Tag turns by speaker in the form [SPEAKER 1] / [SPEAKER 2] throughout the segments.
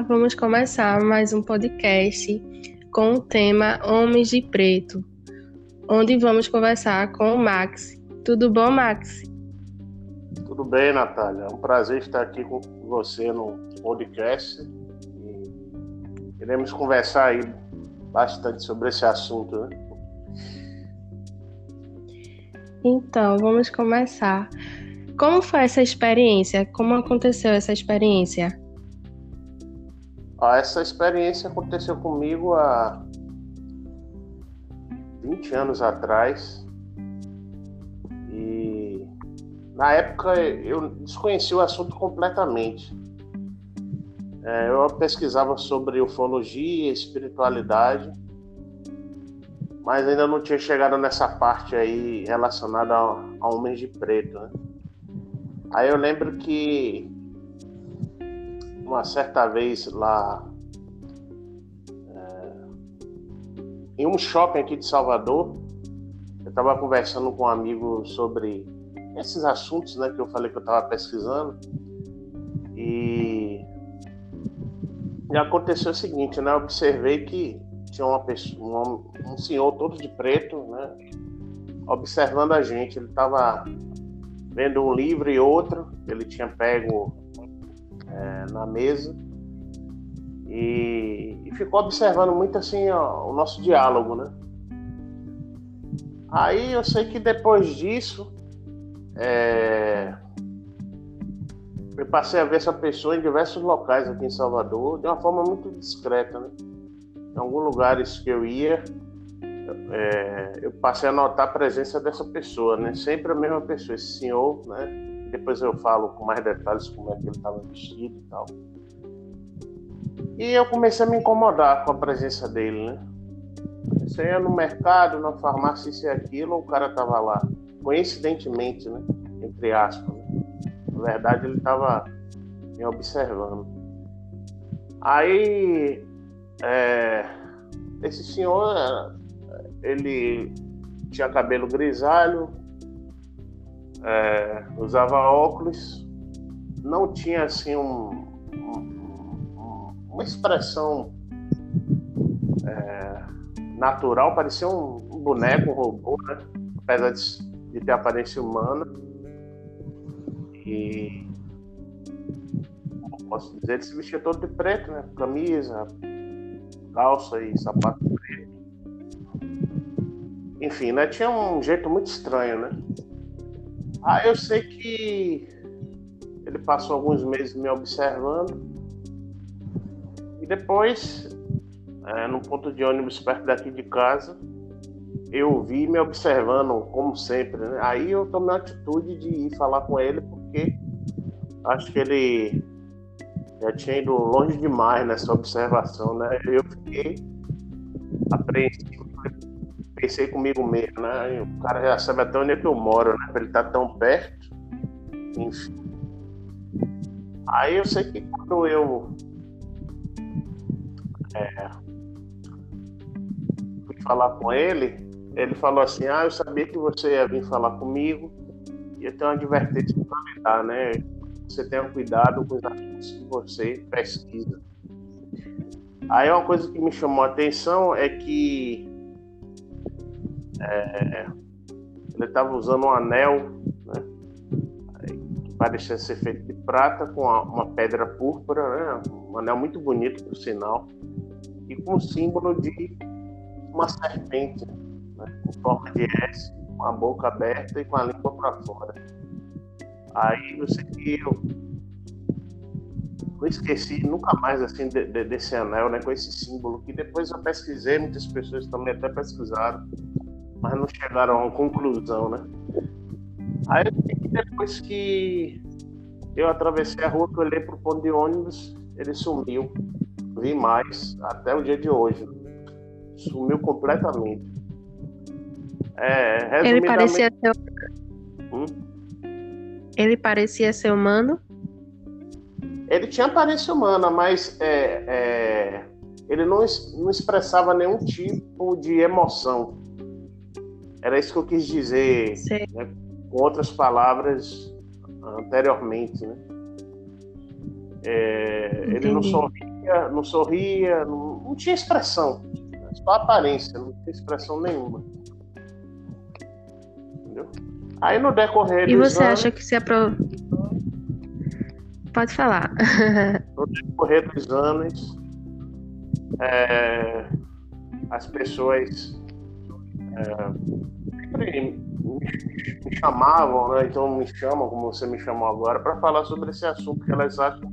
[SPEAKER 1] Olá, vamos começar mais um podcast com o tema Homens de Preto, onde vamos conversar com o Max. Tudo bom, Max?
[SPEAKER 2] Tudo bem, Natália. É um prazer estar aqui com você no podcast. E iremos conversar aí bastante sobre esse assunto, né?
[SPEAKER 1] Então, vamos começar. Como foi essa experiência? Como aconteceu essa experiência?
[SPEAKER 2] Ah, essa experiência aconteceu comigo há 20 anos atrás. E na época eu desconheci o assunto completamente. É, eu pesquisava sobre ufologia, espiritualidade, mas ainda não tinha chegado nessa parte aí relacionada a, a homens de preto. Né? Aí eu lembro que uma certa vez lá é, em um shopping aqui de Salvador, eu estava conversando com um amigo sobre esses assuntos, né, que eu falei que eu estava pesquisando. E, e aconteceu o seguinte, né, eu observei que tinha uma pessoa, um, um senhor todo de preto, né, observando a gente, ele estava vendo um livro e outro, ele tinha pego é, na mesa e, e, ficou observando muito assim ó, o nosso diálogo, né? Aí eu sei que depois disso é, eu passei a ver essa pessoa em diversos locais aqui em Salvador de uma forma muito discreta, né? Em alguns lugares que eu ia, é, eu passei a notar a presença dessa pessoa, né? Sempre a mesma pessoa, esse senhor, né? Depois eu falo com mais detalhes como é que ele estava vestido e tal. E eu comecei a me incomodar com a presença dele, né? Você ia no mercado, na farmácia, isso e aquilo, o cara tava lá. Coincidentemente, né? Entre aspas. Né? Na verdade, ele tava me observando. Aí, é, esse senhor, ele tinha cabelo grisalho, é, usava óculos, não tinha assim um, um, uma expressão é, natural, parecia um, boneco, um robô, né? apesar de, de ter aparência humana. E posso dizer, ele se vestia todo de preto, né? Camisa, calça e sapato preto. Enfim, né? Tinha um jeito muito estranho, né? Ah, eu sei que ele passou alguns meses me observando. E depois, é, num ponto de ônibus perto daqui de casa, eu vi me observando, como sempre. Né? Aí eu tomei a atitude de ir falar com ele, porque acho que ele já tinha ido longe demais nessa observação, né? Eu fiquei apreensivo pensei comigo mesmo, né? O cara já sabe até onde é que eu moro, né? Pra ele tá tão perto. Enfim. Aí eu sei que quando eu é, fui falar com ele, ele falou assim, ah, eu sabia que você ia vir falar comigo e eu tenho uma advertência para me dar, né? Você tenha cuidado com os assuntos que você pesquisa. Aí uma coisa que me chamou a atenção é que é, ele estava usando um anel né, que parecia ser feito de prata com uma, pedra púrpura, né, um anel muito bonito, por sinal, e com o símbolo de uma serpente né, com forma de S, com a boca aberta e com a língua para fora. Aí sei que eu esqueci nunca mais assim de, de, desse anel, né, com esse símbolo que depois eu pesquisei, muitas pessoas também até pesquisaram mas não chegaram a uma conclusão, né? Aí depois que eu atravessei a rua, que eu olhei pro ponto de ônibus, ele sumiu. Vi mais até o dia de hoje. Sumiu completamente.
[SPEAKER 1] É, ele parecia ser. Hum? Ele parecia ser humano?
[SPEAKER 2] Ele tinha aparência humana, mas é, é, ele não, não expressava nenhum tipo de emoção. Era isso que eu quis dizer, né, com outras palavras anteriormente, né? É, ele não sorria, não sorria, não, não tinha expressão. Só aparência, não tinha expressão nenhuma. Entendeu? Aí no decorrer
[SPEAKER 1] E você anos, acha que se aprova. Pode falar.
[SPEAKER 2] no decorrer dos anos, é, as pessoas é, me, me, chamavam, né? então me chamam, como você me chamou agora, para falar sobre esse assunto que elas acham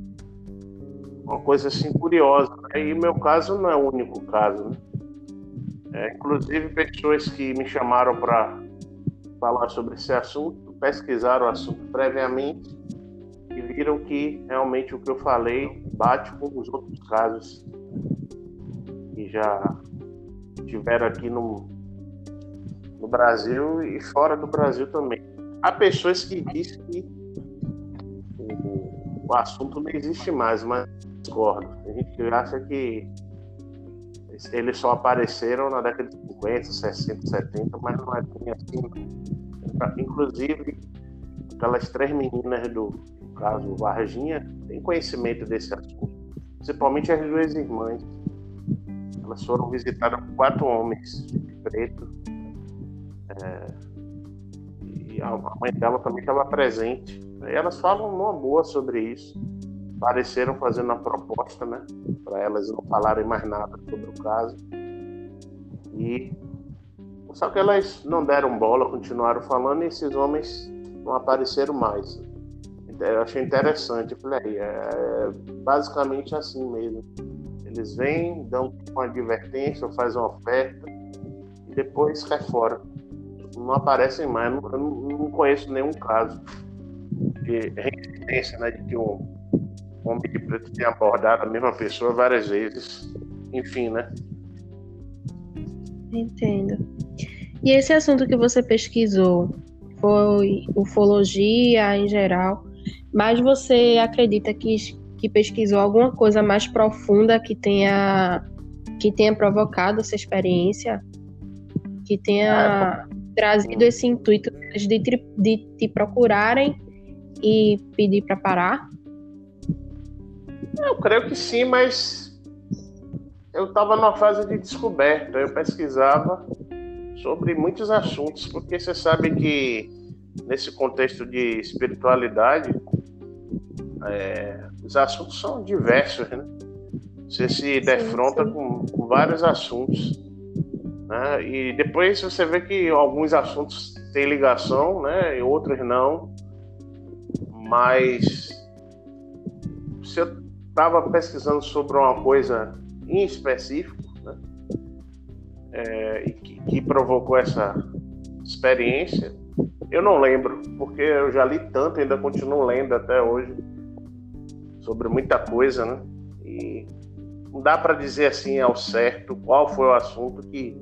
[SPEAKER 2] uma coisa assim curiosa. Né? E meu caso não é o único caso. Né? É, inclusive, pessoas que me chamaram para falar sobre esse assunto pesquisaram o assunto previamente e viram que realmente o que eu falei bate com os outros casos que já tiveram aqui no, no Brasil e fora do Brasil também. Há pessoas que dizem que o, o assunto não existe mais, mas discordo. A gente acha que eles só apareceram na década de 50, 60, 70, mas não é bem assim. Inclusive, aquelas três meninas do caso Varginha têm conhecimento desse assunto, principalmente as duas irmãs. Elas foram visitadas por quatro homens pretos. É, e a mãe dela também estava presente. E elas falam numa boa sobre isso pareceram fazendo uma proposta, né, para elas não falarem mais nada sobre o caso. E só que elas não deram bola, continuaram falando e esses homens não apareceram mais. Eu achei interessante, eu falei, é basicamente assim mesmo. Eles vêm, dão uma advertência fazem uma oferta e depois cai fora. Não aparecem mais. Eu não, não conheço nenhum caso de resistência, né, de que um Homem de Preto tem abordado a mesma pessoa várias vezes. Enfim, né?
[SPEAKER 1] Entendo. E esse assunto que você pesquisou foi ufologia em geral, mas você acredita que, que pesquisou alguma coisa mais profunda que tenha que tenha provocado essa experiência, que tenha é, trazido esse intuito de, de te procurarem e pedir para parar?
[SPEAKER 2] Eu creio que sim, mas eu estava numa fase de descoberta. Eu pesquisava sobre muitos assuntos, porque você sabe que nesse contexto de espiritualidade, é, os assuntos são diversos, né? Você se defronta. Com, com, vários assuntos. Né? E depois você vê que alguns assuntos têm ligação, né? E outros não. Mas se eu estava pesquisando sobre uma coisa em específico, né? É, que, que, provocou essa experiência. Eu não lembro, porque eu já li tanto, ainda continuo lendo até hoje sobre muita coisa, né? E não dá para dizer assim ao certo qual foi o assunto que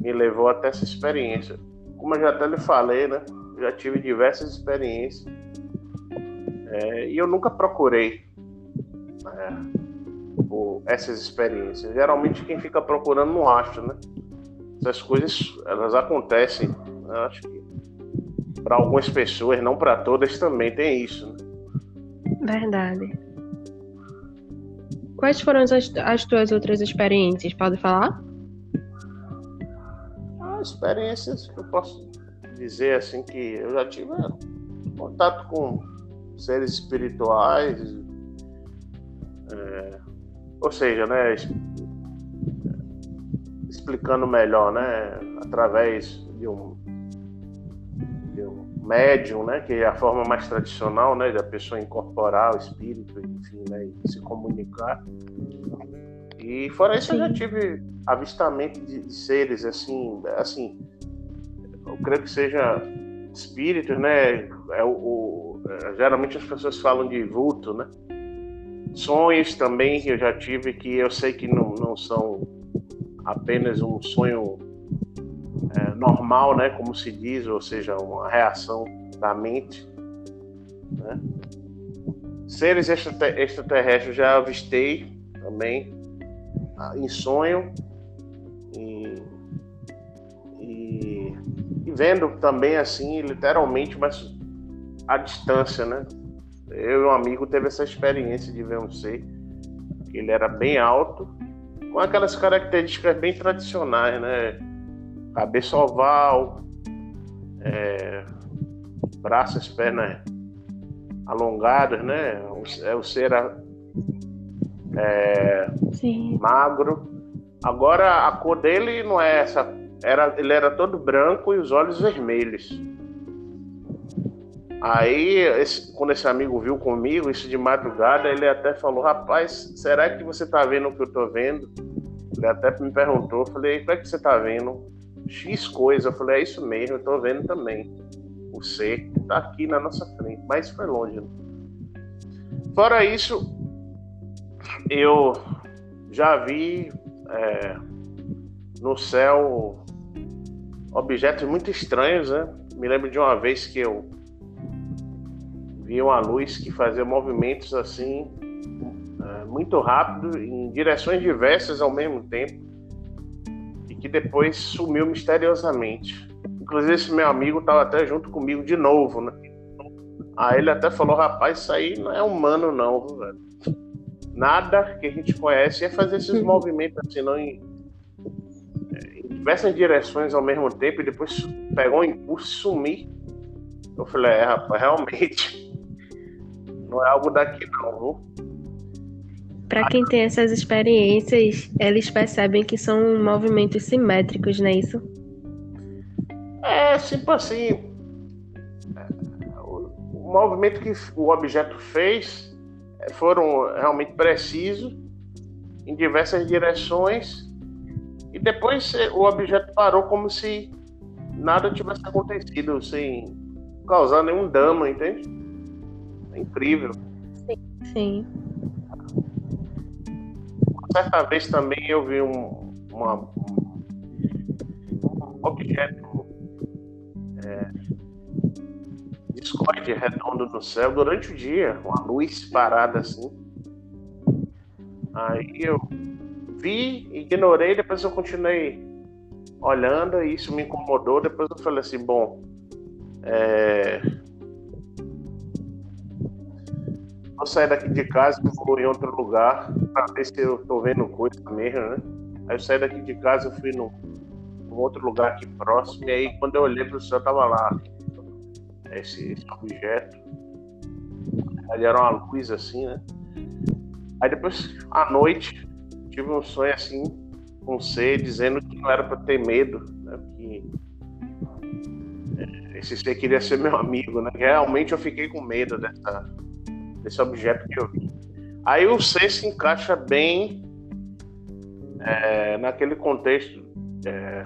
[SPEAKER 2] me levou até essa experiência. Como eu já até lhe falei, né? Já tive diversas experiências é, e eu nunca procurei né, por essas experiências. Geralmente quem fica procurando não acha, né? Essas coisas elas acontecem. Né? Acho que para algumas pessoas, não para todas, também tem isso.
[SPEAKER 1] Né? Verdade. Quais foram as, as tuas outras experiências? Pode falar?
[SPEAKER 2] As experiências que eu posso dizer assim que eu já tive é, contato com seres espirituais, é, ou seja, né, explicando melhor, né, através de um, de um médium, né, que é a forma mais tradicional, né, da pessoa incorporar o espírito, enfim, né, e se comunicar. E fora isso, Sim. eu já tive avistamento de, de seres assim, assim, eu creio que seja espíritos, né? É o, o, geralmente as pessoas falam de vulto, né? Sonhos também que eu já tive que eu sei que não, não são apenas um sonho é, normal, né, como se diz, ou seja, uma reação da mente. Né? Seres extraterrestres já avistei também ah, em sonho vendo também assim, literalmente, mas à distância, né? Eu e um amigo teve essa experiência de ver um ser que Ele era bem alto, com aquelas características bem tradicionais, né? Cabeça oval, é, braços, pernas alongados, né? O, é o ser é, magro. Agora a cor dele não é essa. Era, ele era todo branco e os olhos vermelhos. Aí, esse, quando esse amigo viu comigo, isso de madrugada, ele até falou: Rapaz, será que você tá vendo o que eu tô vendo? Ele até me perguntou. Eu falei: O que é que você tá vendo? X coisa. Eu falei: É isso mesmo, eu tô vendo também. O ser tá aqui na nossa frente, mas foi longe. Né? Fora isso, eu já vi é, no céu objetos muito estranhos, né? Me lembro de uma vez que eu vi uma luz que fazia movimentos assim é, muito rápido em direções diversas ao mesmo tempo e que depois sumiu misteriosamente. Inclusive esse meu amigo estava até junto comigo de novo, né? Aí ele até falou, rapaz, isso aí não é humano não, velho nada que a gente conhece é fazer esses movimentos assim, não em, diversas direções ao mesmo tempo e depois pegar um impulso e sumir. Eu falei, é, rapaz, realmente não é algo daqui não, viu?
[SPEAKER 1] Para quem tem essas experiências, eles percebem que são movimentos simétricos, não é isso?
[SPEAKER 2] É, tipo assim, o, o movimento que o objeto fez foram realmente precisos em diversas direções e depois o objeto parou como se nada tivesse acontecido, sem causar nenhum dano, entende? É incrível.
[SPEAKER 1] Sim. Sim.
[SPEAKER 2] Certa vez também eu vi um, uma, um objeto é, discorde redondo no céu durante o dia, uma luz parada assim. Aí eu vi, ignorei, depois eu continuei olhando e isso me incomodou. Depois eu falei assim: bom, é... vou sair daqui de casa e vou em outro lugar para ver se eu tô vendo coisa mesmo, né? Aí eu saí daqui de casa, eu fui num, num outro lugar aqui próximo, e aí quando eu olhei para o céu, tava lá esse, esse objeto. Ele era uma luz assim, né? Aí depois, à noite, tive um sonho assim, com um ser dizendo que não era para ter medo, né? Que é, esse ser queria ser meu amigo, né? Realmente eu fiquei com medo dessa, desse objeto que eu vi. Aí o ser se encaixa bem é, naquele contexto é,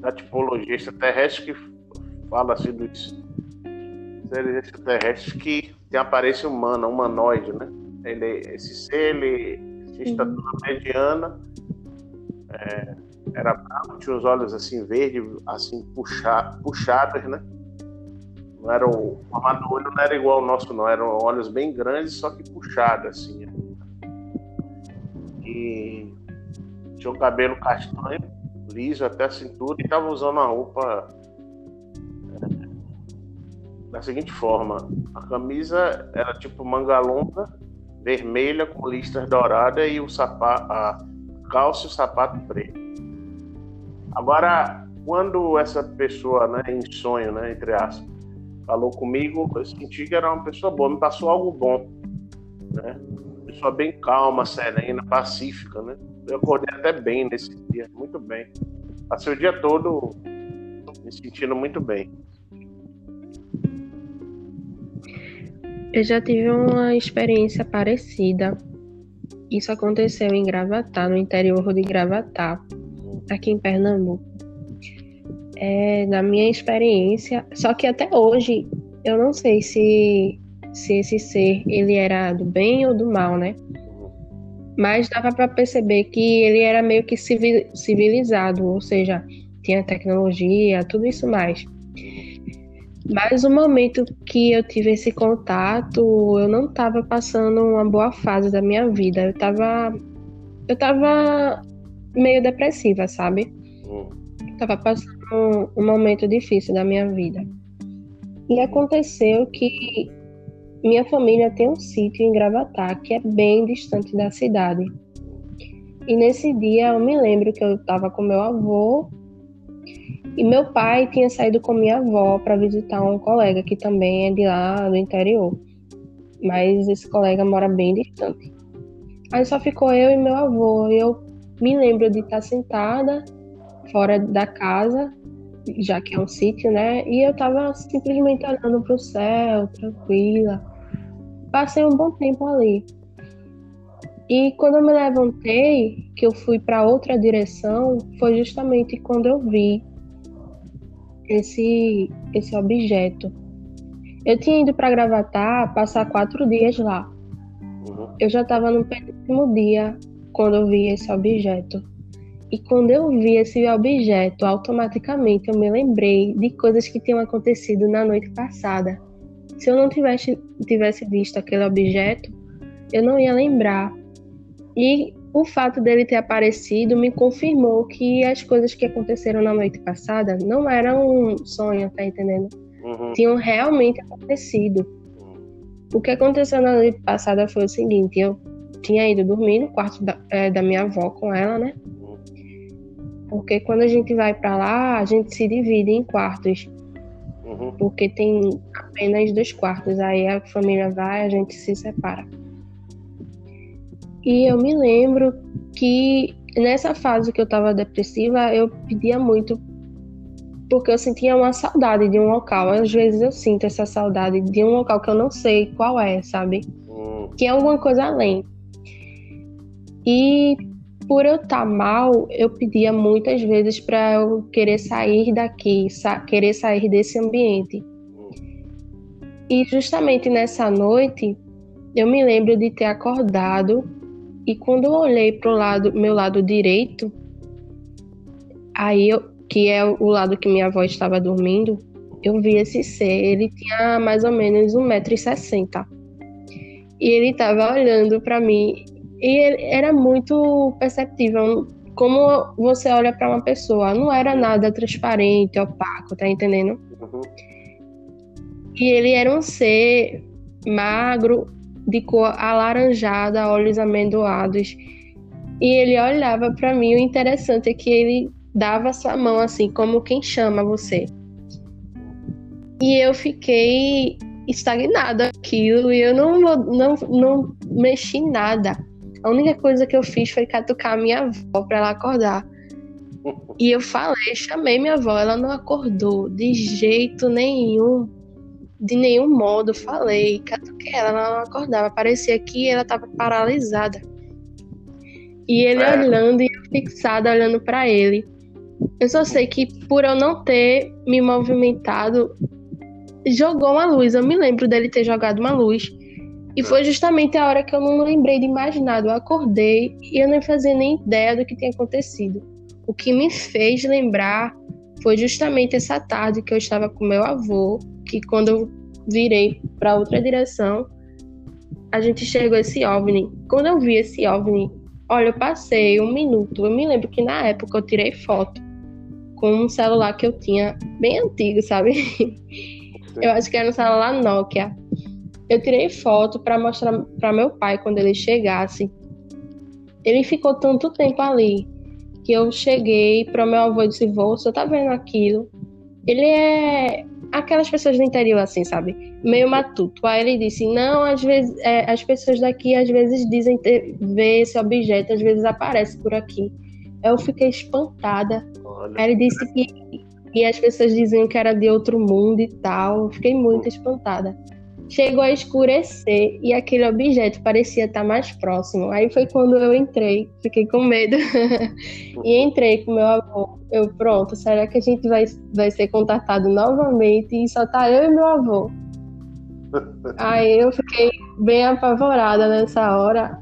[SPEAKER 2] da tipologia extraterrestre que fala assim dos seres extraterrestres que tem aparência humana, humanoide, né? Ele, esse ser, ele estatura mediana, é, era branco, tinha os olhos assim verdes, assim puxa, puxados, né? Não era o, o olho não era igual ao nosso, não. Eram olhos bem grandes, só que puxados, assim. Né? E tinha o cabelo castanho, liso até a cintura, e estava usando uma roupa da seguinte forma: a camisa era tipo manga longa, vermelha com listras douradas e o sapato, a calça e o sapato preto. Agora, quando essa pessoa, né, em sonho, né, entre aspas, falou comigo, eu senti que era uma pessoa boa, me passou algo bom, né? Pessoa bem calma, serena, pacífica, né? Eu acordei até bem nesse dia, muito bem. Passei o dia todo me sentindo muito bem.
[SPEAKER 1] Eu já tive uma experiência parecida. Isso aconteceu em Gravatá, no interior de Gravatá, aqui em Pernambuco. É, na minha experiência, só que até hoje eu não sei se, se esse ser ele era do bem ou do mal, né? Mas dava para perceber que ele era meio que civilizado, ou seja, tinha tecnologia, tudo isso mais. Mas o momento que eu tive esse contato, eu não estava passando uma boa fase da minha vida. Eu estava eu tava meio depressiva, sabe? Hum. Tava passando um, um momento difícil da minha vida. E aconteceu que minha família tem um sítio em Gravatá, que é bem distante da cidade. E nesse dia eu me lembro que eu estava com meu avô e meu pai tinha saído com minha avó para visitar um colega que também é de lá do interior. Mas esse colega mora bem distante. Aí só ficou eu e meu avô. Eu me lembro de estar sentada fora da casa, já que é um sítio, né? E eu tava simplesmente olhando pro céu, tranquila. Passei um bom tempo ali. E quando eu me levantei, que eu fui para outra direção, foi justamente quando eu vi esse esse objeto. Eu tinha ido para Gravatar passar quatro dias lá. Uhum. Eu já estava no penúltimo dia quando eu vi esse objeto. E quando eu vi esse objeto, automaticamente eu me lembrei de coisas que tinham acontecido na noite passada. Se eu não tivesse, tivesse visto aquele objeto, eu não ia lembrar. E o fato dele ter aparecido me confirmou que as coisas que aconteceram na noite passada não eram um sonho, tá entendendo? Uhum. Tinham realmente acontecido. Uhum. O que aconteceu na noite passada foi o seguinte: eu tinha ido dormir no quarto da, é, da minha avó com ela, né? Uhum. Porque quando a gente vai para lá, a gente se divide em quartos. Uhum. Porque tem apenas dois quartos. Aí a família vai, a gente se separa. E eu me lembro que nessa fase que eu estava depressiva, eu pedia muito porque eu sentia uma saudade de um local. Às vezes eu sinto essa saudade de um local que eu não sei qual é, sabe? Hum. Que é alguma coisa além. E por eu estar tá mal, eu pedia muitas vezes para eu querer sair daqui, sa querer sair desse ambiente. Hum. E justamente nessa noite, eu me lembro de ter acordado e quando eu olhei para o lado, meu lado direito, aí eu, que é o lado que minha avó estava dormindo, eu vi esse ser. Ele tinha mais ou menos 1,60m. E ele estava olhando para mim. E ele era muito perceptível. Como você olha para uma pessoa. Não era nada transparente, opaco, tá entendendo? Uhum. E ele era um ser magro, de cor alaranjada, olhos amendoados. E ele olhava para mim. O interessante é que ele dava sua mão assim, como quem chama você. E eu fiquei estagnada aquilo e eu não, não, não mexi nada. A única coisa que eu fiz foi catucar minha avó para ela acordar. E eu falei, chamei minha avó, ela não acordou de jeito nenhum de nenhum modo falei, catuquei ela, ela não acordava, parecia que ela estava paralisada. E ele é. olhando e fixada olhando para ele. Eu só sei que por eu não ter me movimentado, jogou uma luz. Eu me lembro dele ter jogado uma luz. E foi justamente a hora que eu não lembrei de mais nada. Eu acordei e eu não fazia nem ideia do que tinha acontecido. O que me fez lembrar foi justamente essa tarde que eu estava com meu avô que quando eu virei para outra direção, a gente chegou esse OVNI. Quando eu vi esse OVNI, olha, eu passei um minuto. Eu me lembro que na época eu tirei foto com um celular que eu tinha bem antigo, sabe? Eu acho que era um celular Nokia. Eu tirei foto para mostrar para meu pai quando ele chegasse. Ele ficou tanto tempo ali que eu cheguei para meu avô e disse: "Vô, você tá vendo aquilo?" Ele é aquelas pessoas do interior, assim, sabe? Meio matuto. Aí ele disse: Não, às vezes, é, as pessoas daqui às vezes dizem ter, ver esse objeto, às vezes aparece por aqui. Eu fiquei espantada. Olha. Aí ele disse que, que as pessoas diziam que era de outro mundo e tal. Eu fiquei muito espantada. Chegou a escurecer e aquele objeto parecia estar mais próximo. Aí foi quando eu entrei, fiquei com medo. e entrei com meu avô. Eu, pronto, será que a gente vai, vai ser contatado novamente? E só tá eu e meu avô. Aí eu fiquei bem apavorada nessa hora,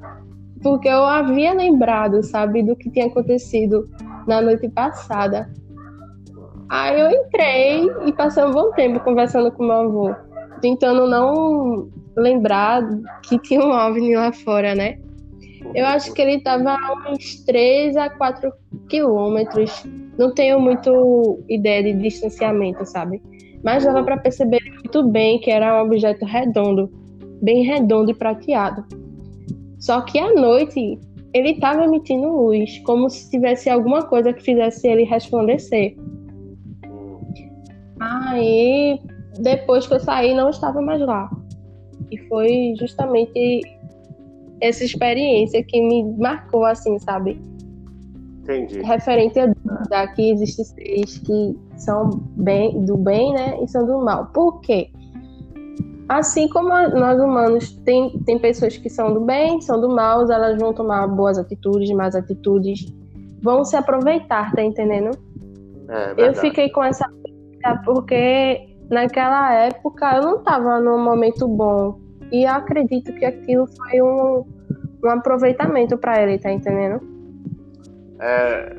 [SPEAKER 1] porque eu havia lembrado, sabe, do que tinha acontecido na noite passada. Aí eu entrei e passei um bom tempo conversando com meu avô tentando não lembrar que tinha um OVNI lá fora, né? Eu acho que ele estava a uns 3 a 4 quilômetros. Não tenho muito ideia de distanciamento, sabe? Mas dava para perceber muito bem que era um objeto redondo. bem redondo e prateado. Só que à noite ele estava emitindo luz, como se tivesse alguma coisa que fizesse ele resplandecer. Aí, depois que eu saí, não estava mais lá. E foi justamente essa experiência que me marcou, assim, sabe?
[SPEAKER 2] Entendi.
[SPEAKER 1] Referente a que existem seres que são bem, do bem, né? E são do mal. Por quê? Assim como nós humanos, tem, tem pessoas que são do bem, são do mal, elas vão tomar boas atitudes, más atitudes, vão se aproveitar, tá entendendo?
[SPEAKER 2] É,
[SPEAKER 1] eu fiquei com essa porque naquela época eu não estava num momento bom. E eu acredito que aquilo foi um, um aproveitamento para ele, tá entendendo?
[SPEAKER 2] É,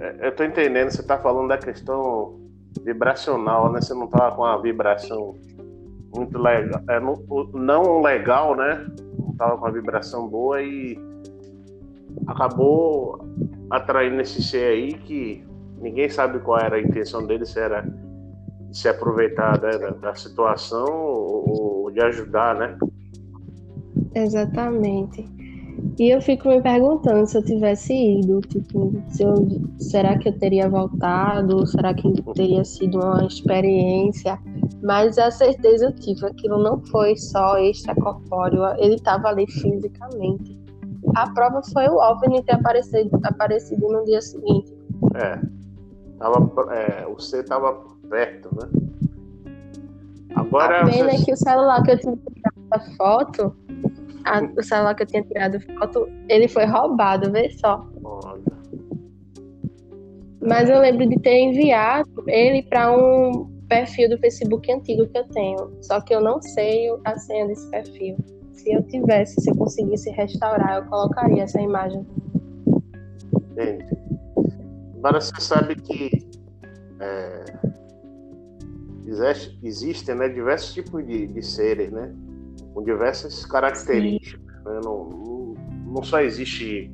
[SPEAKER 2] é eu tô entendendo, você tá falando da questão vibracional, né? Você não tava com uma vibração muito legal, é, não, não legal, né? Não tava com uma vibração boa e acabou atraindo esse ser aí que ninguém sabe qual era a intenção dele, se era se aproveitar né, da, da, situação ou, ou de ajudar, né?
[SPEAKER 1] Exatamente. E eu fico me perguntando se eu tivesse ido, tipo, se eu, será que eu teria voltado? Será que teria sido uma experiência? Mas a certeza eu tive, aquilo não foi só extracorpóreo, ele estava ali fisicamente. A prova foi o OVNI ter aparecido, aparecido no dia seguinte.
[SPEAKER 2] É, tava, é o C estava perto, né?
[SPEAKER 1] Agora. A pena é que o celular que eu tinha tirado a foto, a, o celular que eu tinha tirado foto, ele foi roubado, vê só. Olha. Mas eu lembro de ter enviado ele para um perfil do Facebook antigo que eu tenho. Só que eu não sei a senha desse perfil. Se eu tivesse, se eu conseguisse restaurar, eu colocaria essa imagem.
[SPEAKER 2] Entendi. Agora você sabe que é, existe, existem né, diversos tipos de, de seres, né? Com diversas características. Né? Não, não, não, só existe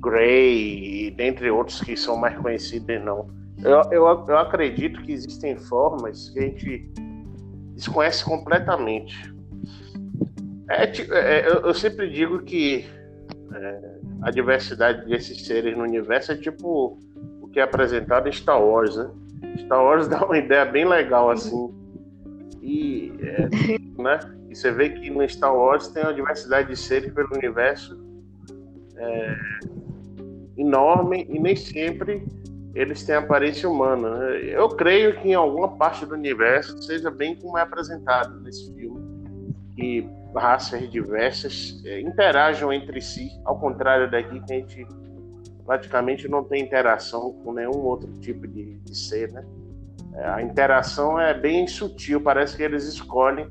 [SPEAKER 2] Grey, dentre outros que são mais conhecidos, não. Eu, eu, eu acredito que existem formas que a gente desconhece completamente. É, é, eu, eu sempre digo que é, a diversidade desses seres no universo é tipo o que é apresentado em Star Wars, né? Star Wars dá uma ideia bem legal assim. E, é, né? e você vê que no Star Wars tem uma diversidade de seres pelo universo é, enorme e nem sempre eles têm aparência humana. Né? Eu creio que em alguma parte do universo seja bem como é apresentado nesse filme, que raças diversas é, interajam entre si, ao contrário daqui que a gente praticamente não tem interação com nenhum outro tipo de, de ser, né? É, a interação é bem sutil, parece que eles escolhem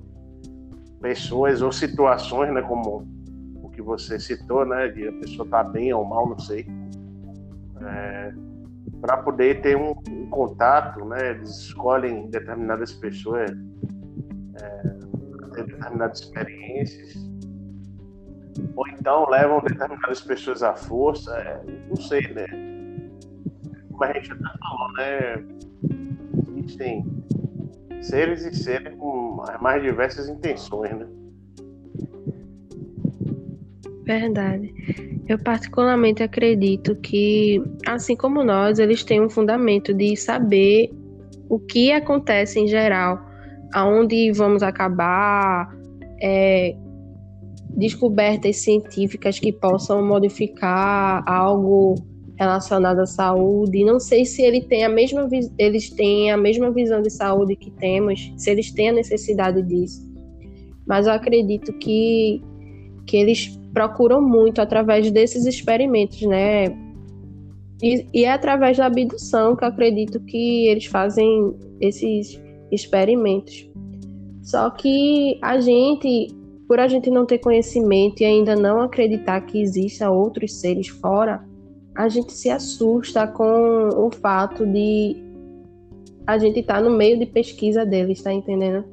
[SPEAKER 2] pessoas ou situações, né, como o que você citou, né, de a pessoa estar tá bem ou mal, não sei, é, para poder ter um, um, contato, né, eles escolhem determinadas pessoas, é, ter determinadas experiências ou então levam determinadas pessoas à força, é, não sei, né? Como a gente já falou, né? Existem seres e seres com as mais diversas intenções, né?
[SPEAKER 1] Verdade. Eu particularmente acredito que, assim como nós, eles têm um fundamento de saber o que acontece em geral, aonde vamos acabar, é, descobertas científicas que possam modificar algo relacionado à saúde. Não sei se ele tem a mesma eles têm a mesma visão de saúde que temos, se eles têm a necessidade disso. Mas eu acredito que que eles procuram muito através desses experimentos, né? E, e é através da abdução que eu acredito que eles fazem esses experimentos. Só que a gente por a gente não ter conhecimento e ainda não acreditar que exista outros seres fora, a gente se assusta com o fato de a gente estar tá no meio de pesquisa deles, tá entendendo?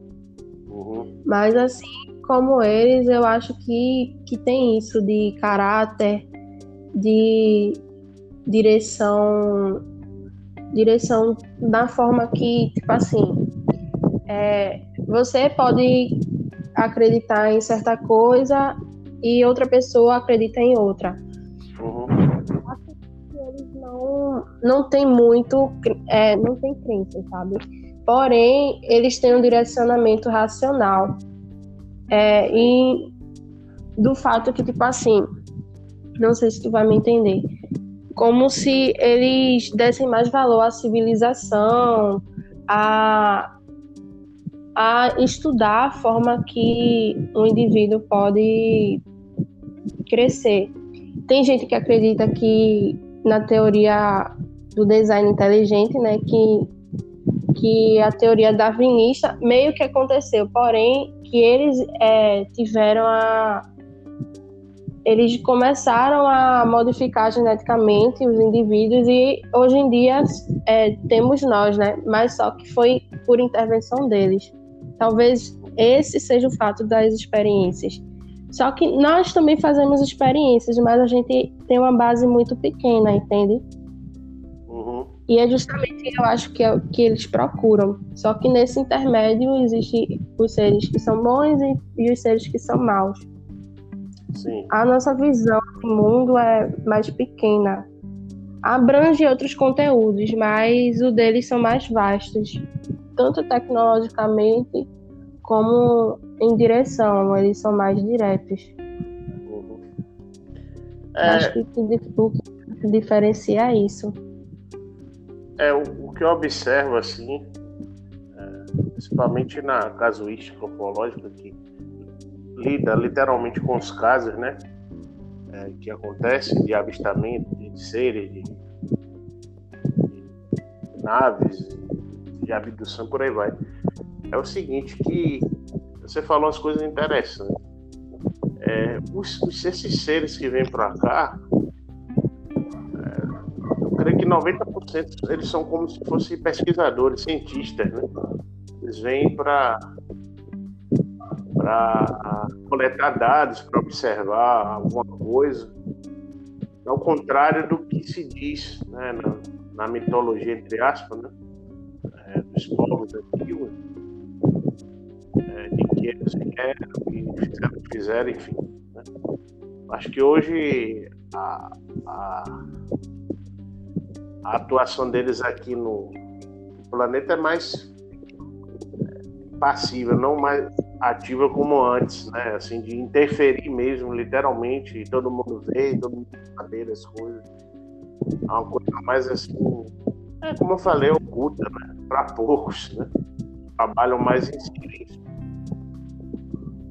[SPEAKER 1] Uhum. Mas assim como eles, eu acho que, que tem isso de caráter, de direção, direção da forma que, tipo assim, é, você pode acreditar em certa coisa e outra pessoa acredita em outra. Uhum. Eles não, não tem muito, é, não tem crença, sabe? Porém, eles têm um direcionamento racional. É, e do fato que, tipo assim, não sei se tu vai me entender, como se eles dessem mais valor à civilização, a, a estudar a forma que um indivíduo pode crescer. Tem gente que acredita que na teoria do design inteligente, né, que que a teoria darwinista meio que aconteceu, porém que eles é, tiveram a eles começaram a modificar geneticamente os indivíduos e hoje em dia é, temos nós, né? Mas só que foi por intervenção deles. Talvez esse seja o fato das experiências. Só que nós também fazemos experiências, mas a gente tem uma base muito pequena, entende? Uhum. E é justamente eu acho que é o que eles procuram. Só que nesse intermédio existem os seres que são bons e, e os seres que são maus. Sim. A nossa visão do mundo é mais pequena. Abrange outros conteúdos, mas o deles são mais vastos, tanto tecnologicamente como em direção, eles são mais diretos. Uhum. É... Acho que o que diferencia é isso.
[SPEAKER 2] É, o, o que eu observo, assim, é, principalmente na casuística ufológica, que lida literalmente com os casos, né? É, que acontecem de avistamento de seres, de, de naves, de abdução, por aí vai. É o seguinte, que você falou as coisas interessantes. É, os, esses seres que vêm para cá, é, eu creio que 90% eles são como se fossem pesquisadores, cientistas, né? Eles vêm para para coletar dados, para observar alguma coisa. Ao contrário do que se diz né, na, na, mitologia, entre aspas, né, é, dos povos antigos, é, de que eles querem, que fizeram, enfim. Né. Acho que hoje a, a, a atuação deles aqui no planeta é mais passiva, não mais ativa como antes, né? Assim, de interferir mesmo, literalmente, todo mundo vê, todo mundo saber as coisas. É uma coisa mais assim, é, como eu falei, oculta, né? Para poucos, né? Trabalham mais em silêncio.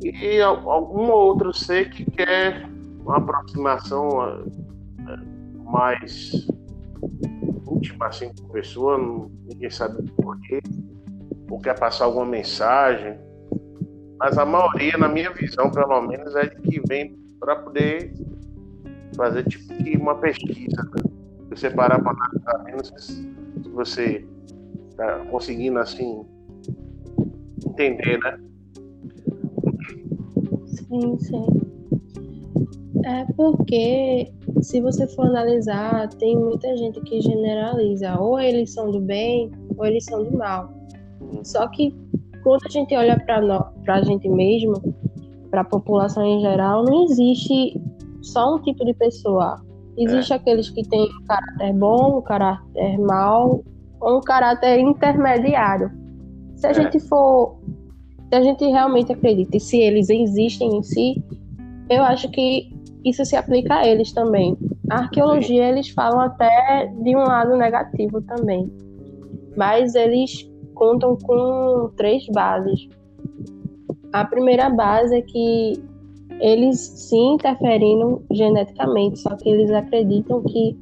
[SPEAKER 2] E algum outro ser que quer uma aproximação é, mais íntima assim com a pessoa, ninguém sabe porquê, ou quer passar alguma mensagem mas a maioria, na minha visão, pelo menos, é de que vem para poder fazer tipo uma pesquisa. Né? Você parar para analisar menos, se você está conseguindo assim entender, né?
[SPEAKER 1] Sim, sim. É porque se você for analisar, tem muita gente que generaliza, ou eles são do bem, ou eles são do mal. Só que quando a gente olha para a gente mesmo, para a população em geral, não existe só um tipo de pessoa. Existe é. aqueles que têm um caráter bom, um caráter mau, um caráter intermediário. Se a é. gente for. Se a gente realmente acredita e se eles existem em si, eu acho que isso se aplica a eles também. A arqueologia, eles falam até de um lado negativo também. Mas eles contam com três bases. A primeira base é que eles se interferiram geneticamente, só que eles acreditam que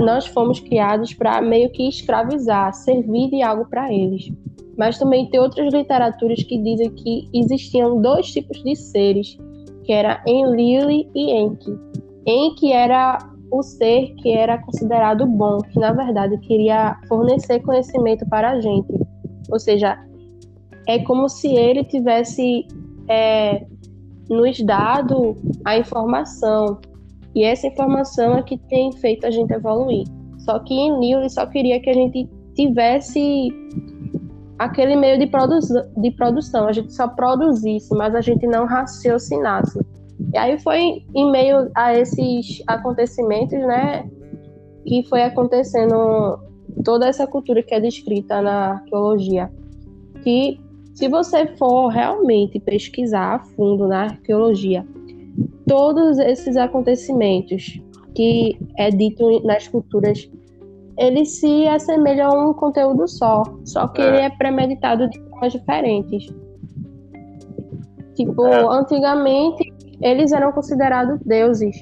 [SPEAKER 1] nós fomos criados para meio que escravizar, servir de algo para eles. Mas também tem outras literaturas que dizem que existiam dois tipos de seres, que era Enlil e Enki. Enki era o ser que era considerado bom, que na verdade queria fornecer conhecimento para a gente. Ou seja, é como se ele tivesse é, nos dado a informação. E essa informação é que tem feito a gente evoluir. Só que em Neil ele só queria que a gente tivesse aquele meio de, produ de produção, a gente só produzisse, mas a gente não raciocinasse. E aí foi em meio a esses acontecimentos, né, que foi acontecendo toda essa cultura que é descrita na arqueologia. Que se você for realmente pesquisar a fundo na arqueologia, todos esses acontecimentos que é dito nas culturas, eles se assemelham a um conteúdo só, só que é. ele é premeditado de formas diferentes. Tipo, é. antigamente eles eram considerados deuses.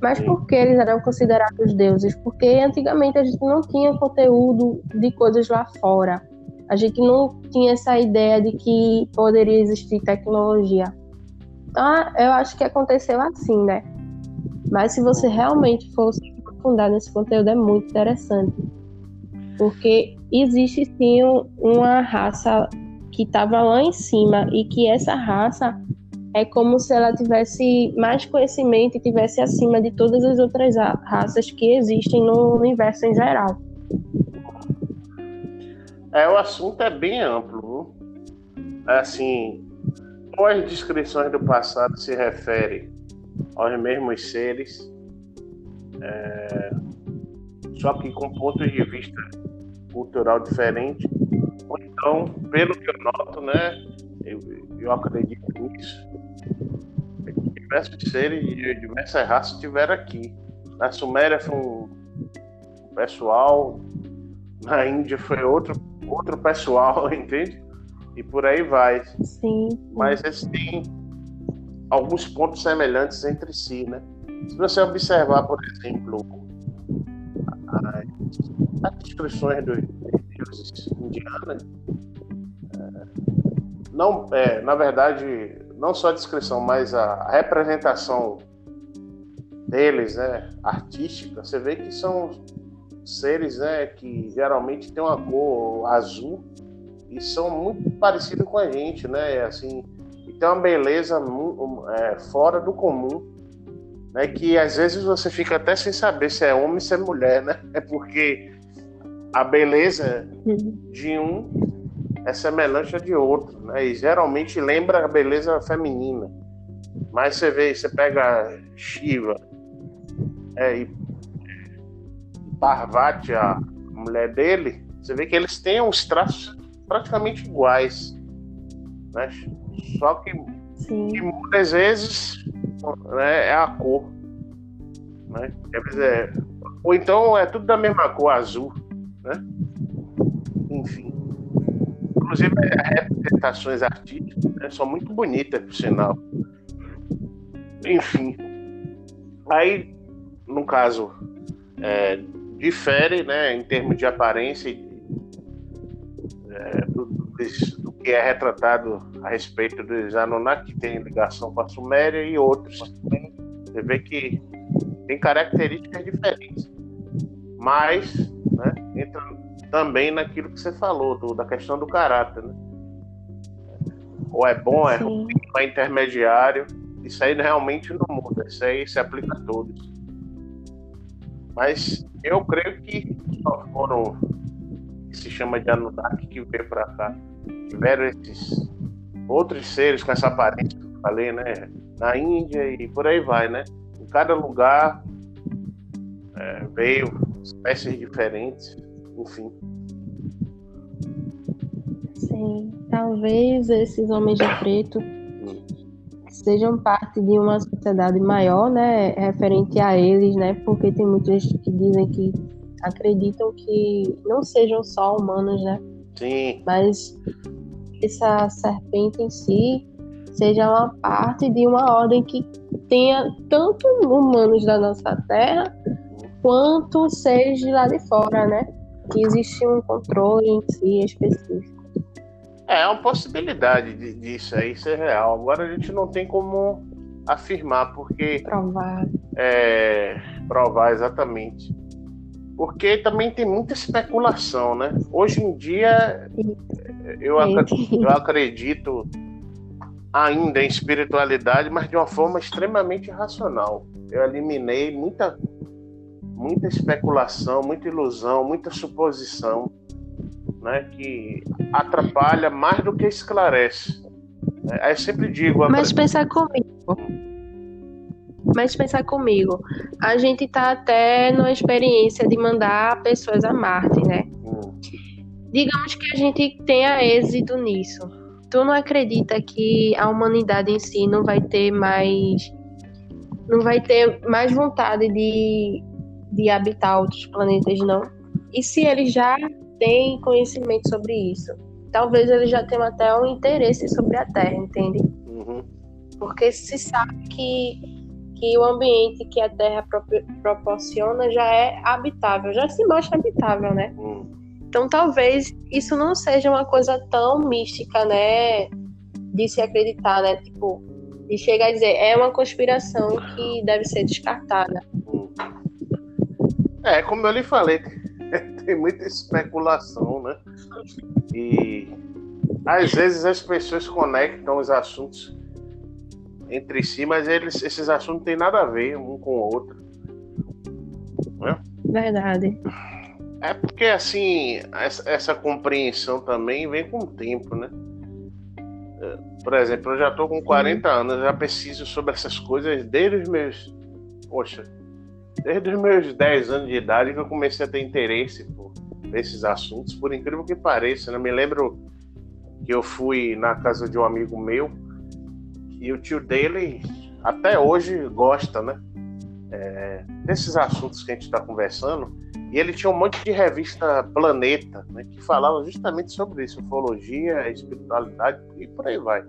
[SPEAKER 1] Mas por que eles eram considerados deuses? Porque antigamente a gente não tinha conteúdo de coisas lá fora. A gente não tinha essa ideia de que poderia existir tecnologia. Então, eu acho que aconteceu assim, né? Mas se você realmente fosse aprofundar nesse conteúdo, é muito interessante. Porque existe sim uma raça que estava lá em cima e que essa raça é como se ela tivesse mais conhecimento e tivesse acima de todas as outras raças que existem no universo em geral.
[SPEAKER 2] É, o assunto é bem amplo. Assim, as descrições do passado se referem aos mesmos seres, é, só que com pontos de vista cultural diferente. Ou então, pelo que eu noto, né, eu, eu acredito nisso, diversos seres de diversas raças estiveram aqui. Na Suméria foi um pessoal, na Índia foi outro, outro pessoal, entende? E por aí vai.
[SPEAKER 1] Sim.
[SPEAKER 2] Mas eles têm alguns pontos semelhantes entre si, né? Se você observar, por exemplo, as, descrições dos deuses indianos, é, não, é, na verdade, não só a descrição, mas a, representação deles, né, artística, você vê que são seres, né, que geralmente têm uma cor azul e são muito parecidos com a gente, né, assim, e tem uma beleza é, fora do comum, né, que às vezes você fica até sem saber se é homem ou se é mulher, né, é porque a beleza de um é semelhante a de outro, né? E geralmente lembra a beleza feminina. Mas você vê, você pega Shiva é, e Parvati, a mulher dele, você vê que eles têm uns traços praticamente iguais. Né? Só que, que muitas vezes né, é a cor. Né? Quer dizer, ou então é tudo da mesma cor, azul. Né? Enfim. Inclusive, as representações artísticas né, são muito bonitas, por sinal. Enfim. Aí, no caso, é, difere né, em termos de aparência é, do, do, que é retratado a respeito dos Anunnaki, que tem ligação com a Suméria, e outros. Você vê que tem características diferentes. Mas, né, entra também naquilo que você falou, do, da questão do caráter, né? Ou é bom, é ruim, é intermediário. Isso aí realmente não muda, isso aí se aplica a todos. Mas eu creio que só foram que se chama de Anunnaki que veio para cá. Tiveram esses outros seres com essa aparência que eu falei, né? Na Índia e por aí vai, né? Em cada lugar é, veio espécies diferentes enfim.
[SPEAKER 1] Sim, talvez esses homens de preto sejam parte de uma sociedade maior, né, referente a eles, né, porque tem muitos que dizem que acreditam que não sejam só humanos, né?
[SPEAKER 2] Sim.
[SPEAKER 1] Mas essa serpente em si seja uma parte de uma ordem que tenha tanto humanos da nossa terra quanto seres de lá de fora, né? que existe um controle em si específico.
[SPEAKER 2] É, é uma possibilidade de, disso aí ser real. Agora a gente não tem como afirmar, porque.
[SPEAKER 1] Provar.
[SPEAKER 2] É, provar exatamente. Porque também tem muita especulação, né? Hoje em dia, eu, acredito, eu acredito ainda em espiritualidade, mas de uma forma extremamente racional. Eu eliminei muita muita especulação, muita ilusão, muita suposição. né, que atrapalha mais do que esclarece. Aí eu sempre digo.
[SPEAKER 1] Mas pensar comigo. Mas pensar comigo. A gente tá até numa experiência de mandar pessoas a Marte, né? Digamos que a gente tenha êxito nisso. Tu não acredita que a humanidade em si não vai ter mais. Não vai ter mais vontade de, de habitar outros planetas, não? E se eles já têm conhecimento sobre isso? talvez eles já tenham até um interesse sobre a Terra, entende? Uhum. Porque se sabe que, que o ambiente que a Terra pro, proporciona já é habitável, já se mostra habitável, né? Uhum. Então talvez isso não seja uma coisa tão mística, né? De se acreditar, né? Tipo, de chegar a dizer, é uma conspiração que deve ser descartada.
[SPEAKER 2] É, como eu lhe falei, tem muita especulação, né? E às vezes as pessoas conectam os assuntos entre si, mas eles, esses assuntos não têm nada a ver um com o outro.
[SPEAKER 1] Né? Verdade.
[SPEAKER 2] É porque assim, essa, essa, compreensão também vem com o tempo, né? É, por exemplo, eu já estou com 40 Sim. anos, já preciso sobre essas coisas desde os meus. Poxa, desde os meus 10 anos de idade que eu comecei a ter interesse por esses assuntos, por incrível que pareça. Né? Me lembro que eu fui na casa de um amigo meu e o tio dele até hoje gosta, né? É, desses assuntos que a gente está conversando. E ele tinha um monte de revista Planeta, né, que falava justamente sobre isso, ufologia, espiritualidade e por aí vai.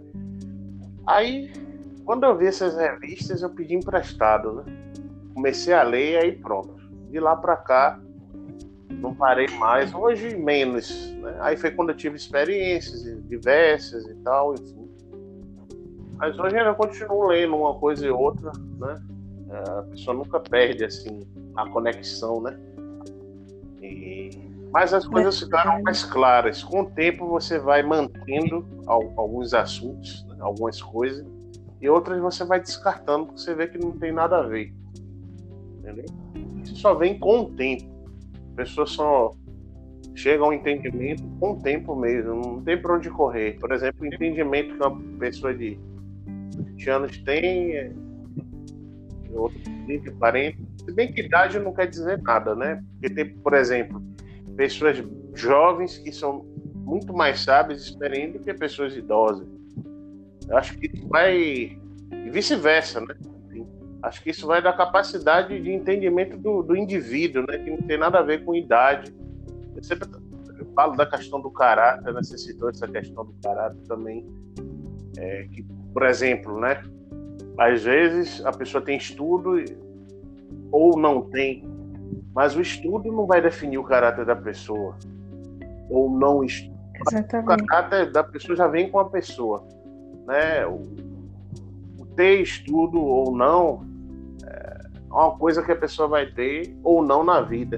[SPEAKER 2] Aí, quando eu vi essas revistas, eu pedi emprestado, né? Comecei a ler, aí pronto. De lá para cá, não parei mais, hoje menos. Né? Aí foi quando eu tive experiências diversas e tal, enfim. Mas hoje eu continuo lendo uma coisa e outra, né? É, a pessoa nunca perde assim a conexão, né? E... Mas as coisas ficaram mais claras. Com o tempo você vai mantendo alguns assuntos, né? algumas coisas, e outras você vai descartando porque você vê que não tem nada a ver. Entendeu? Isso só vem com o tempo pessoas só chegam ao entendimento com o tempo mesmo, não tem para onde correr. Por exemplo, o entendimento que uma pessoa de 20 anos tem, outro de 40, se bem que idade não quer dizer nada, né? Porque tem, por exemplo, pessoas jovens que são muito mais sábias e experientes do que pessoas idosas. Eu acho que vai. E vice-versa, né? Acho que isso vai da capacidade de entendimento do, do indivíduo, né? Que não tem nada a ver com idade. Eu sempre eu falo da questão do caráter, né? Você citou essa questão do caráter também. É, que, por exemplo, né? Às vezes a pessoa tem estudo ou não tem, mas o estudo não vai definir o caráter da pessoa. Ou não estudo. Exatamente. O caráter da pessoa já vem com a pessoa. Né? O, o ter estudo ou não uma coisa que a pessoa vai ter ou não na vida.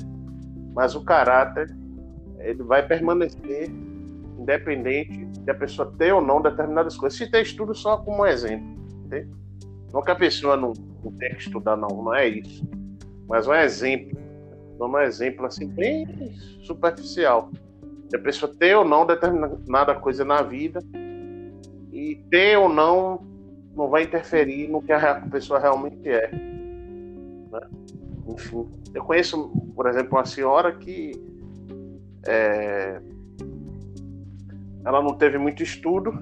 [SPEAKER 2] Mas o caráter, ele vai permanecer independente de a pessoa ter ou não determinadas coisas. Ter estudo só como exemplo. Entende? Não que a pessoa não, não tenha que estudar, não, não é isso. Mas um exemplo. Um exemplo assim, bem superficial. A pessoa ter ou não determinada coisa na vida e ter ou não não vai interferir no que a pessoa realmente é. Né? Enfim, eu conheço, por exemplo, uma senhora que é, ela não teve muito estudo,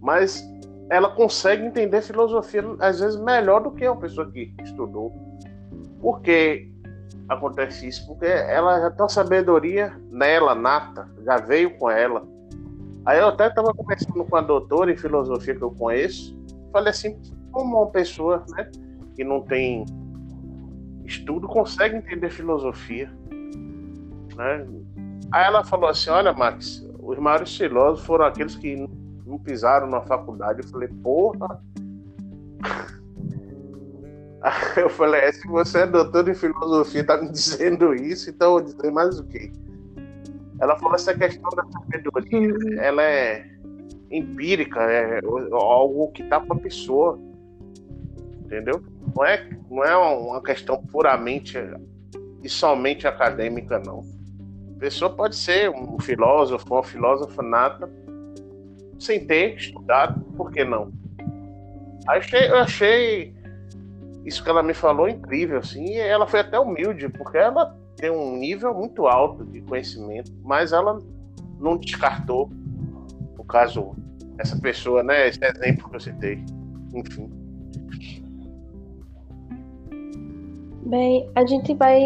[SPEAKER 2] mas ela consegue entender filosofia às vezes melhor do que uma pessoa que estudou. Por que acontece isso? Porque ela já tem uma sabedoria nela, nata, já veio com ela. Aí eu até estava conversando com a doutora em filosofia que eu conheço, falei assim, como uma pessoa né, que não tem estudo consegue entender filosofia. Né? Aí ela falou assim: Olha, Max, os maiores filósofos foram aqueles que não pisaram na faculdade. Eu falei: Porra. Eu falei: é, Se você é doutor em filosofia, tá me dizendo isso, então eu vou dizer mais o quê? Ela falou: Essa questão da sabedoria, ela é empírica, é algo que tá com a pessoa. Entendeu? Não é, não é uma questão puramente e somente acadêmica, não. Pessoa pode ser um filósofo, uma filósofa nata, sem ter estudado, por que não? Achei, eu achei isso que ela me falou incrível, assim, ela foi até humilde, porque ela tem um nível muito alto de conhecimento, mas ela não descartou o caso, essa pessoa, né, esse exemplo que eu citei, enfim.
[SPEAKER 1] Bem, a gente vai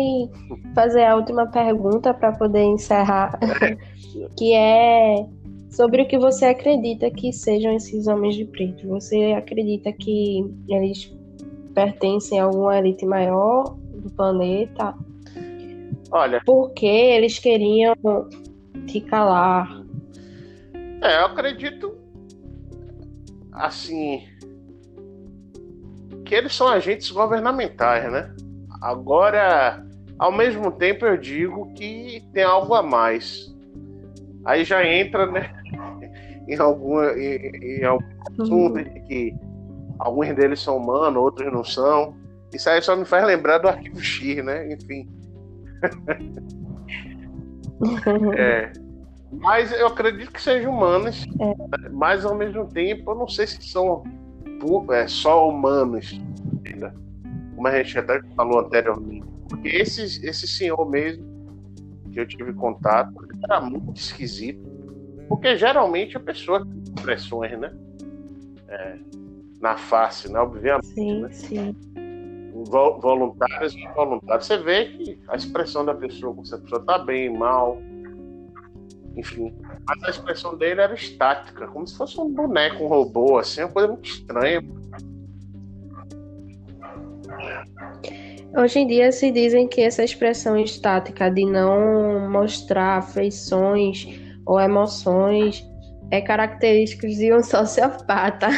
[SPEAKER 1] fazer a última pergunta para poder encerrar, que é sobre o que você acredita que sejam esses homens de preto. Você acredita que eles pertencem a alguma elite maior do planeta?
[SPEAKER 2] Olha.
[SPEAKER 1] Porque eles queriam te calar.
[SPEAKER 2] É, eu acredito assim que eles são agentes governamentais, né? Agora, ao mesmo tempo, eu digo que tem algo a mais. Aí já entra, né? Em alguma em, em algum assunto de que alguns deles são humanos, outros não são. Isso aí só me faz lembrar do arquivo X, né? Enfim. é. Mas eu acredito que sejam humanos. É. Mas ao mesmo tempo, eu não sei se são é, só humanos. Né? Como a gente até falou anteriormente. Porque esse, esse senhor mesmo, que eu tive contato, era muito esquisito. Porque geralmente a pessoa tem expressões, né? É, na face, né? Obviamente.
[SPEAKER 1] Sim,
[SPEAKER 2] né?
[SPEAKER 1] sim.
[SPEAKER 2] Voluntários e involuntários. Você vê que a expressão da pessoa, se a pessoa tá bem, mal, enfim. Mas a expressão dele era estática, como se fosse um boneco, um robô, assim, uma coisa muito estranha.
[SPEAKER 1] Hoje em dia se dizem que essa expressão estática de não mostrar afeições ou emoções é característica de um sociopata.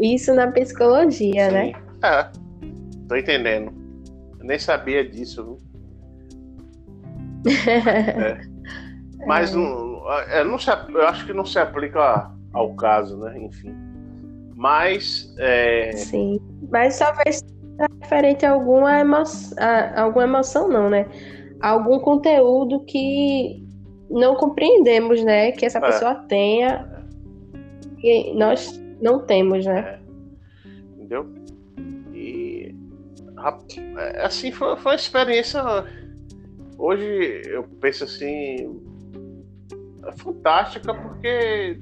[SPEAKER 1] Isso na psicologia,
[SPEAKER 2] Sim.
[SPEAKER 1] né?
[SPEAKER 2] É, tô entendendo. Eu nem sabia disso, viu? é. Mas é. Não, é, não se, eu acho que não se aplica ao caso, né? Enfim. Mas. É...
[SPEAKER 1] Sim. Mas talvez referente a alguma emoção, a, alguma emoção, não, né? Algum conteúdo que não compreendemos, né? Que essa é. pessoa tenha. Que nós não temos, né? É.
[SPEAKER 2] Entendeu? E é, assim foi, foi uma experiência. Hoje eu penso assim, é fantástica porque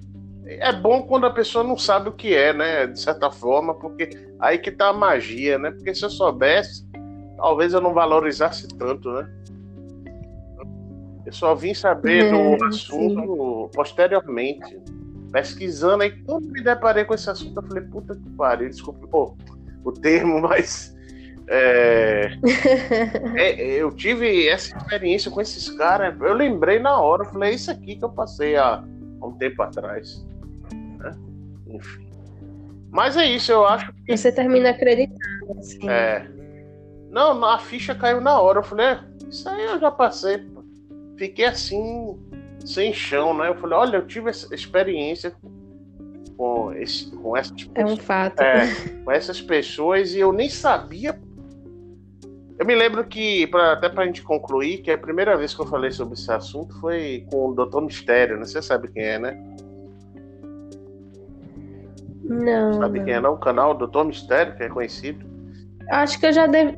[SPEAKER 2] é bom quando a pessoa não sabe o que é, né? De certa forma, porque aí que tá a magia, né? Porque se eu soubesse, talvez eu não valorizasse tanto, né? Eu só vim saber do é, assunto sim. posteriormente pesquisando, aí quando me deparei com esse assunto, eu falei, puta que pariu, desculpa pô, o termo, mas é, é, eu tive essa experiência com esses caras, eu lembrei na hora, eu falei, é isso aqui que eu passei há, há um tempo atrás. Enfim. Mas é isso, eu acho
[SPEAKER 1] que. Você termina acreditando, assim.
[SPEAKER 2] É. Não, a ficha caiu na hora. Eu falei, é, isso aí eu já passei. Fiquei assim, sem chão, né? Eu falei, olha, eu tive essa experiência com, esse, com essas pessoas.
[SPEAKER 1] É um fato.
[SPEAKER 2] É, com essas pessoas e eu nem sabia. Eu me lembro que, pra, até pra gente concluir, que a primeira vez que eu falei sobre esse assunto foi com o Doutor Mistério, né? Você sabe quem é, né?
[SPEAKER 1] Não.
[SPEAKER 2] Sabe quem é, não? O canal Doutor Mistério, que é conhecido.
[SPEAKER 1] Acho que eu já devo.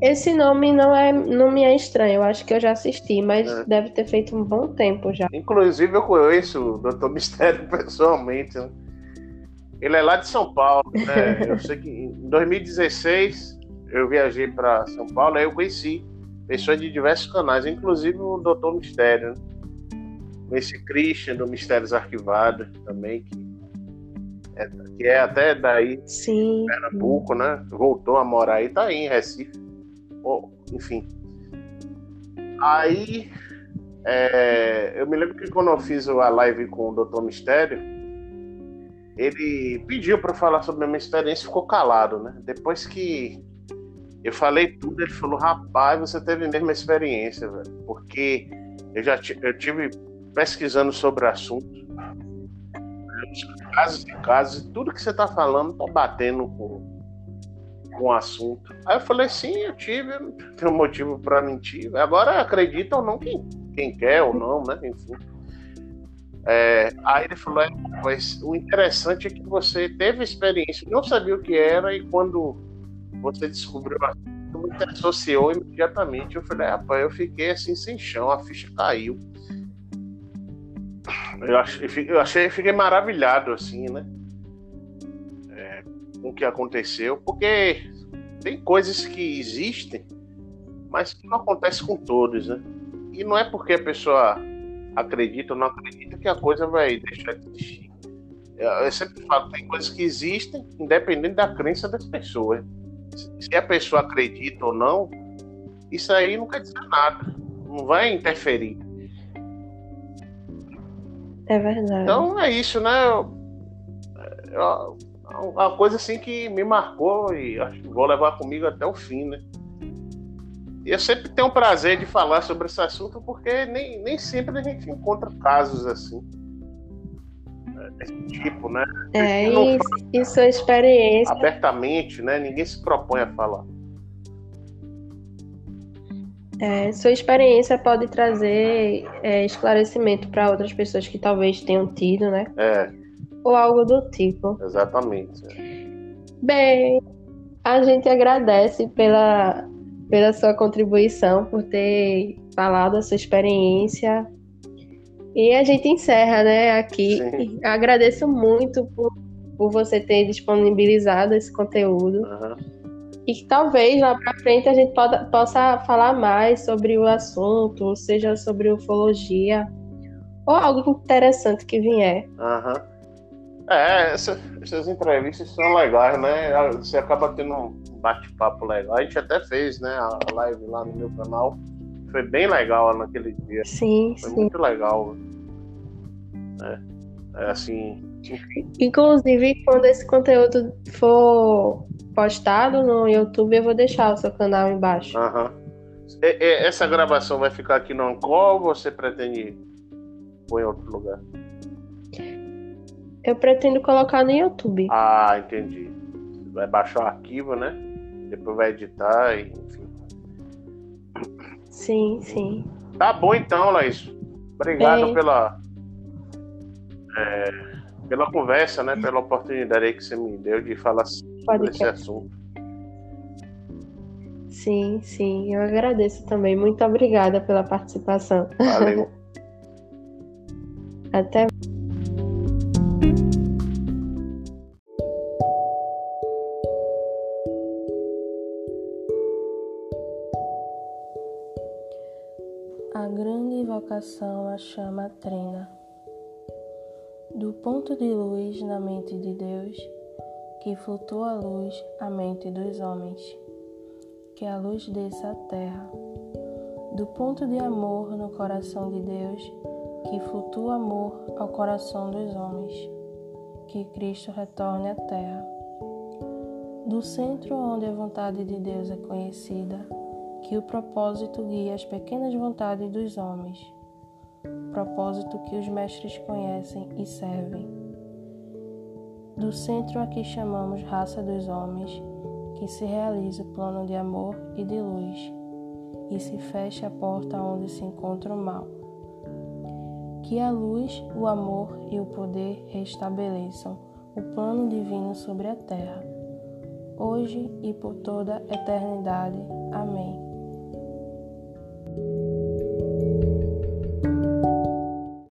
[SPEAKER 1] Esse nome não, é, não me é estranho, eu acho que eu já assisti, mas é. deve ter feito um bom tempo já.
[SPEAKER 2] Inclusive, eu conheço o Doutor Mistério pessoalmente. Né? Ele é lá de São Paulo. Né? eu sei que em 2016 eu viajei para São Paulo, aí eu conheci pessoas de diversos canais, inclusive o Doutor Mistério. Né? Conheci Christian do Mistérios Arquivados também, que é, que é até daí,
[SPEAKER 1] Sim.
[SPEAKER 2] Pernambuco, né? Voltou a morar aí, tá aí em Recife enfim. Aí, é, eu me lembro que quando eu fiz a live com o Doutor Mistério, ele pediu para falar sobre a minha experiência e ficou calado, né? Depois que eu falei tudo, ele falou: rapaz, você teve a mesma experiência, velho. Porque eu já eu tive pesquisando sobre o assunto, casos e casos, e tudo que você tá falando tá batendo com, com o assunto. Aí eu falei, sim, eu tive, não tenho motivo para mentir. Agora acredita ou não quem, quem quer ou não, né? Enfim. É, aí ele falou, é, mas o interessante é que você teve experiência, não sabia o que era, e quando você descobriu a me associou imediatamente. Eu falei, rapaz, eu fiquei assim sem chão, a ficha caiu. Eu achei, eu achei fiquei maravilhado, assim, né? É, com o que aconteceu, porque tem coisas que existem, mas que não acontece com todos, né? E não é porque a pessoa acredita ou não acredita que a coisa vai deixar de existir. Eu sempre falo, tem coisas que existem, independente da crença das pessoas. Se a pessoa acredita ou não, isso aí não quer dizer nada. Não vai interferir.
[SPEAKER 1] É verdade.
[SPEAKER 2] Então é isso, né? uma coisa assim que me marcou e acho que vou levar comigo até o fim, né? E eu sempre tenho o prazer de falar sobre esse assunto porque nem, nem sempre a gente encontra casos assim. Né, desse tipo, né?
[SPEAKER 1] É, e, e sua experiência.
[SPEAKER 2] Abertamente, né? Ninguém se propõe a falar.
[SPEAKER 1] É, sua experiência pode trazer é, esclarecimento para outras pessoas que talvez tenham tido, né?
[SPEAKER 2] É.
[SPEAKER 1] Ou algo do tipo.
[SPEAKER 2] Exatamente.
[SPEAKER 1] Bem, a gente agradece pela, pela sua contribuição, por ter falado a sua experiência. E a gente encerra, né, aqui. Sim. Agradeço muito por, por você ter disponibilizado esse conteúdo. Uhum e que talvez lá para frente a gente poda, possa falar mais sobre o assunto, seja sobre ufologia ou algo interessante que vier.
[SPEAKER 2] Uhum. É, essa, essas entrevistas são legais, né? Você acaba tendo um bate-papo legal. A gente até fez, né, a live lá no meu canal. Foi bem legal naquele dia.
[SPEAKER 1] Sim,
[SPEAKER 2] Foi
[SPEAKER 1] sim.
[SPEAKER 2] muito legal. É, é assim.
[SPEAKER 1] Inclusive, quando esse conteúdo for postado no YouTube, eu vou deixar o seu canal embaixo.
[SPEAKER 2] Aham. Essa gravação vai ficar aqui no Ancor ou você pretende pôr em outro lugar?
[SPEAKER 1] Eu pretendo colocar no YouTube.
[SPEAKER 2] Ah, entendi. Vai baixar o arquivo, né? Depois vai editar e enfim.
[SPEAKER 1] Sim, sim.
[SPEAKER 2] Tá bom então, Laís. Obrigado Bem... pela. É, pela conversa, né? Pela oportunidade que você me deu de falar sobre esse assunto.
[SPEAKER 1] Sim, sim, eu agradeço também. Muito obrigada pela participação.
[SPEAKER 2] Valeu.
[SPEAKER 1] Até. A grande vocação a chama trina. Do ponto de luz na mente de Deus, que flutua a luz à mente dos homens, que a luz desça à terra. Do ponto de amor no coração de Deus, que flutua amor ao coração dos homens, que Cristo retorne à terra. Do centro onde a vontade de Deus é conhecida, que o propósito guie as pequenas vontades dos homens, propósito que os mestres conhecem e servem do centro a que chamamos raça dos homens, que se realize o plano de amor e de luz, e se feche a porta onde se encontra o mal. Que a luz, o amor e o poder restabeleçam o plano divino sobre a terra, hoje e por toda a eternidade. Amém.